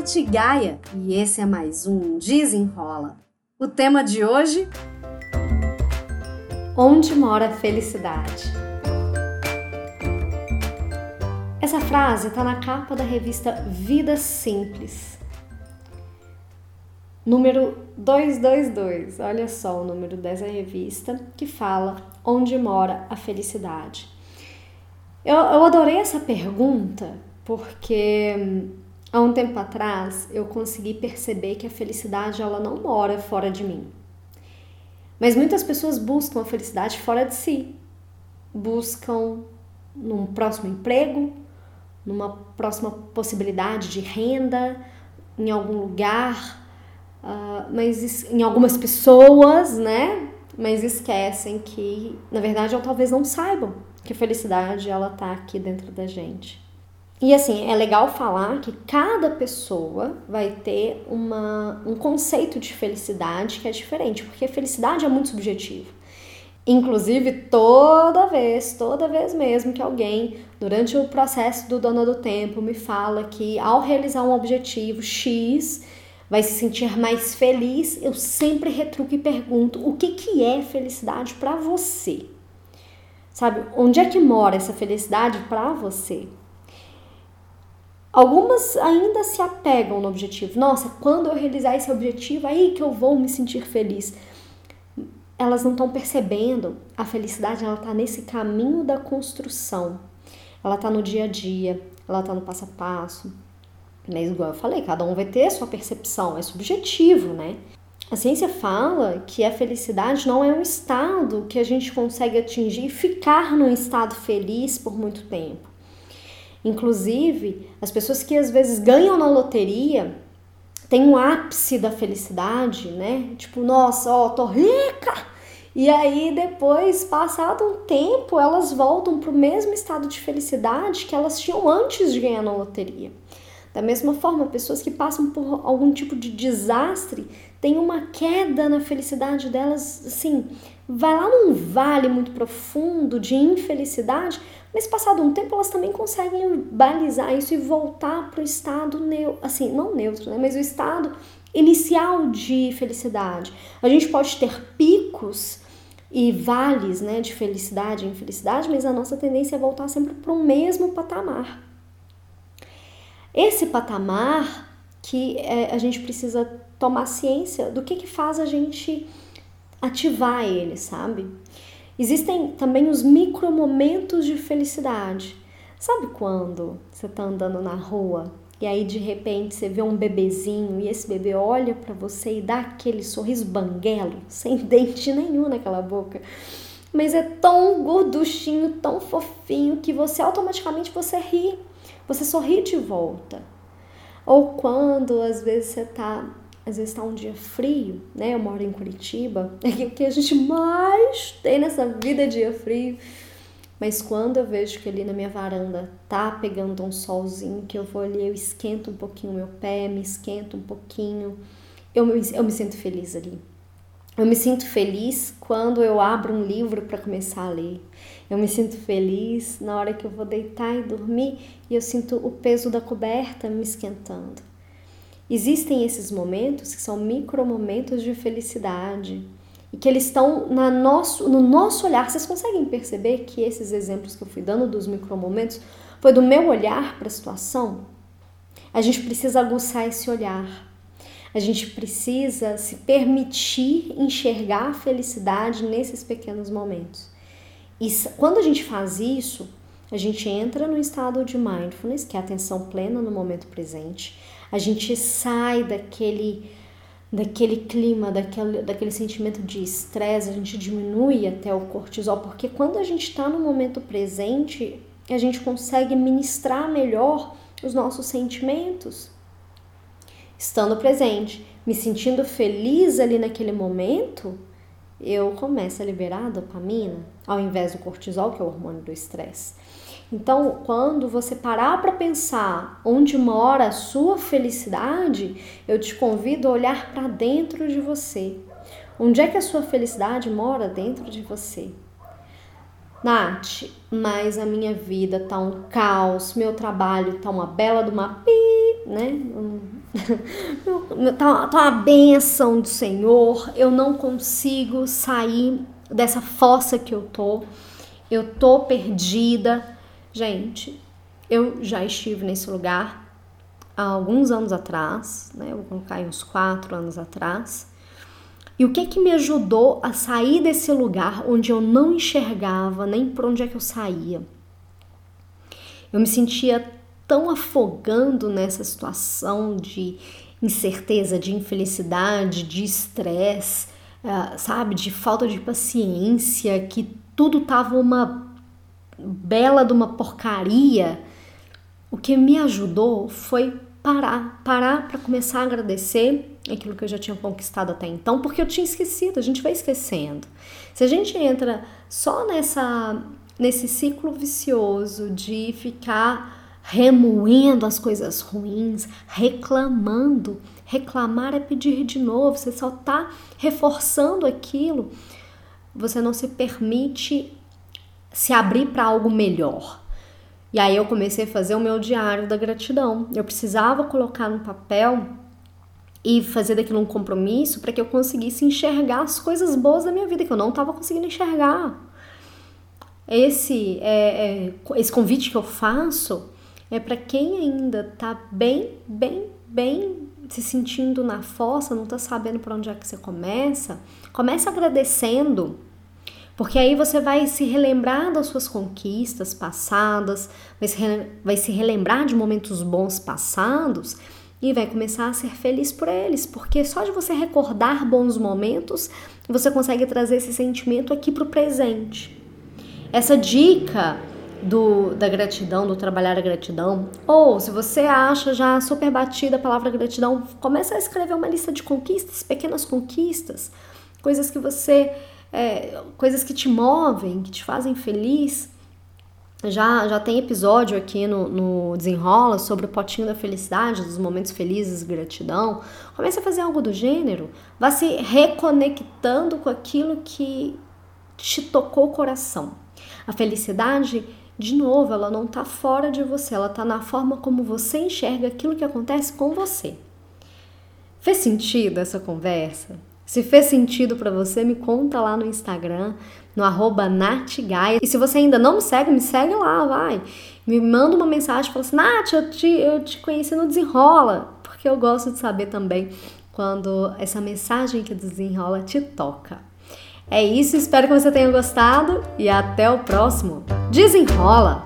Nath Gaia e esse é mais um Desenrola. O tema de hoje: Onde mora a felicidade? Essa frase está na capa da revista Vida Simples, número 222. Olha só o número dessa revista que fala Onde mora a felicidade. Eu, eu adorei essa pergunta porque há um tempo atrás eu consegui perceber que a felicidade ela não mora fora de mim. Mas muitas pessoas buscam a felicidade fora de si. Buscam num próximo emprego, numa próxima possibilidade de renda, em algum lugar, uh, mas em algumas pessoas, né? Mas esquecem que, na verdade, ou talvez não saibam que a felicidade ela tá aqui dentro da gente. E assim, é legal falar que cada pessoa vai ter uma, um conceito de felicidade que é diferente, porque felicidade é muito subjetivo. Inclusive, toda vez, toda vez mesmo que alguém, durante o processo do Dona do Tempo, me fala que ao realizar um objetivo X, vai se sentir mais feliz, eu sempre retruco e pergunto: o que, que é felicidade para você? Sabe, onde é que mora essa felicidade para você? Algumas ainda se apegam no objetivo. Nossa, quando eu realizar esse objetivo, aí que eu vou me sentir feliz. Elas não estão percebendo a felicidade, ela está nesse caminho da construção. Ela está no dia a dia, ela está no passo a passo. Mas, igual eu falei, cada um vai ter a sua percepção, é subjetivo, né? A ciência fala que a felicidade não é um estado que a gente consegue atingir e ficar num estado feliz por muito tempo. Inclusive, as pessoas que às vezes ganham na loteria têm um ápice da felicidade, né? Tipo, nossa, ó, tô rica! E aí depois, passado um tempo, elas voltam para o mesmo estado de felicidade que elas tinham antes de ganhar na loteria. Da mesma forma, pessoas que passam por algum tipo de desastre têm uma queda na felicidade delas, assim, vai lá num vale muito profundo de infelicidade, mas passado um tempo elas também conseguem balizar isso e voltar para o estado neutro, assim, não neutro, né, mas o estado inicial de felicidade. A gente pode ter picos e vales, né, de felicidade e infelicidade, mas a nossa tendência é voltar sempre para o mesmo patamar. Esse patamar que é, a gente precisa tomar ciência do que, que faz a gente ativar ele, sabe? Existem também os micromomentos de felicidade. Sabe quando você tá andando na rua e aí de repente você vê um bebezinho e esse bebê olha para você e dá aquele sorriso banguelo, sem dente nenhum naquela boca. Mas é tão gorduchinho, tão fofinho que você automaticamente você ri. Você sorri de volta. Ou quando às vezes você tá às vezes está um dia frio, né? Eu moro em Curitiba, é o que a gente mais tem nessa vida é dia frio. Mas quando eu vejo que ali na minha varanda tá pegando um solzinho, que eu vou ali, eu esquento um pouquinho o meu pé, me esquento um pouquinho, eu me, eu me sinto feliz ali. Eu me sinto feliz quando eu abro um livro para começar a ler. Eu me sinto feliz na hora que eu vou deitar e dormir e eu sinto o peso da coberta me esquentando. Existem esses momentos que são micromomentos de felicidade e que eles estão na nosso, no nosso olhar. Vocês conseguem perceber que esses exemplos que eu fui dando dos micromomentos foi do meu olhar para a situação? A gente precisa aguçar esse olhar. A gente precisa se permitir enxergar a felicidade nesses pequenos momentos. E quando a gente faz isso, a gente entra no estado de mindfulness, que é a atenção plena no momento presente a gente sai daquele daquele clima, daquele, daquele sentimento de estresse, a gente diminui até o cortisol, porque quando a gente está no momento presente, a gente consegue ministrar melhor os nossos sentimentos. Estando presente, me sentindo feliz ali naquele momento, eu começo a liberar a dopamina, ao invés do cortisol, que é o hormônio do estresse. Então, quando você parar para pensar onde mora a sua felicidade, eu te convido a olhar para dentro de você. Onde é que a sua felicidade mora dentro de você? Nath, mas a minha vida tá um caos, meu trabalho tá uma bela de uma né? tá, tá uma benção do Senhor, eu não consigo sair dessa fossa que eu tô, eu tô perdida. Gente, eu já estive nesse lugar há alguns anos atrás, né? Vou colocar aí uns quatro anos atrás. E o que que me ajudou a sair desse lugar onde eu não enxergava nem por onde é que eu saía? Eu me sentia tão afogando nessa situação de incerteza, de infelicidade, de estresse, uh, sabe, de falta de paciência, que tudo tava uma bela de uma porcaria. O que me ajudou foi parar, parar para começar a agradecer aquilo que eu já tinha conquistado até então, porque eu tinha esquecido, a gente vai esquecendo. Se a gente entra só nessa nesse ciclo vicioso de ficar remoendo as coisas ruins, reclamando, reclamar é pedir de novo, você só tá reforçando aquilo. Você não se permite se abrir para algo melhor. E aí eu comecei a fazer o meu diário da gratidão. Eu precisava colocar no papel e fazer daquilo um compromisso para que eu conseguisse enxergar as coisas boas da minha vida que eu não estava conseguindo enxergar. Esse é, é, esse convite que eu faço é para quem ainda está bem, bem, bem se sentindo na fossa, não está sabendo para onde é que você começa. Comece agradecendo porque aí você vai se relembrar das suas conquistas passadas, vai se, vai se relembrar de momentos bons passados e vai começar a ser feliz por eles, porque só de você recordar bons momentos, você consegue trazer esse sentimento aqui para o presente. Essa dica do, da gratidão, do trabalhar a gratidão, ou se você acha já super batida a palavra gratidão, comece a escrever uma lista de conquistas, pequenas conquistas, coisas que você é, coisas que te movem, que te fazem feliz. Já, já tem episódio aqui no, no Desenrola sobre o potinho da felicidade, dos momentos felizes, gratidão. Comece a fazer algo do gênero. Vá se reconectando com aquilo que te tocou o coração. A felicidade, de novo, ela não está fora de você, ela está na forma como você enxerga aquilo que acontece com você. Fez sentido essa conversa? Se fez sentido para você, me conta lá no Instagram, no arroba natgaia. E se você ainda não me segue, me segue lá, vai. Me manda uma mensagem, fala assim, Nath, eu te, eu te conheci no Desenrola. Porque eu gosto de saber também quando essa mensagem que desenrola te toca. É isso, espero que você tenha gostado e até o próximo. Desenrola!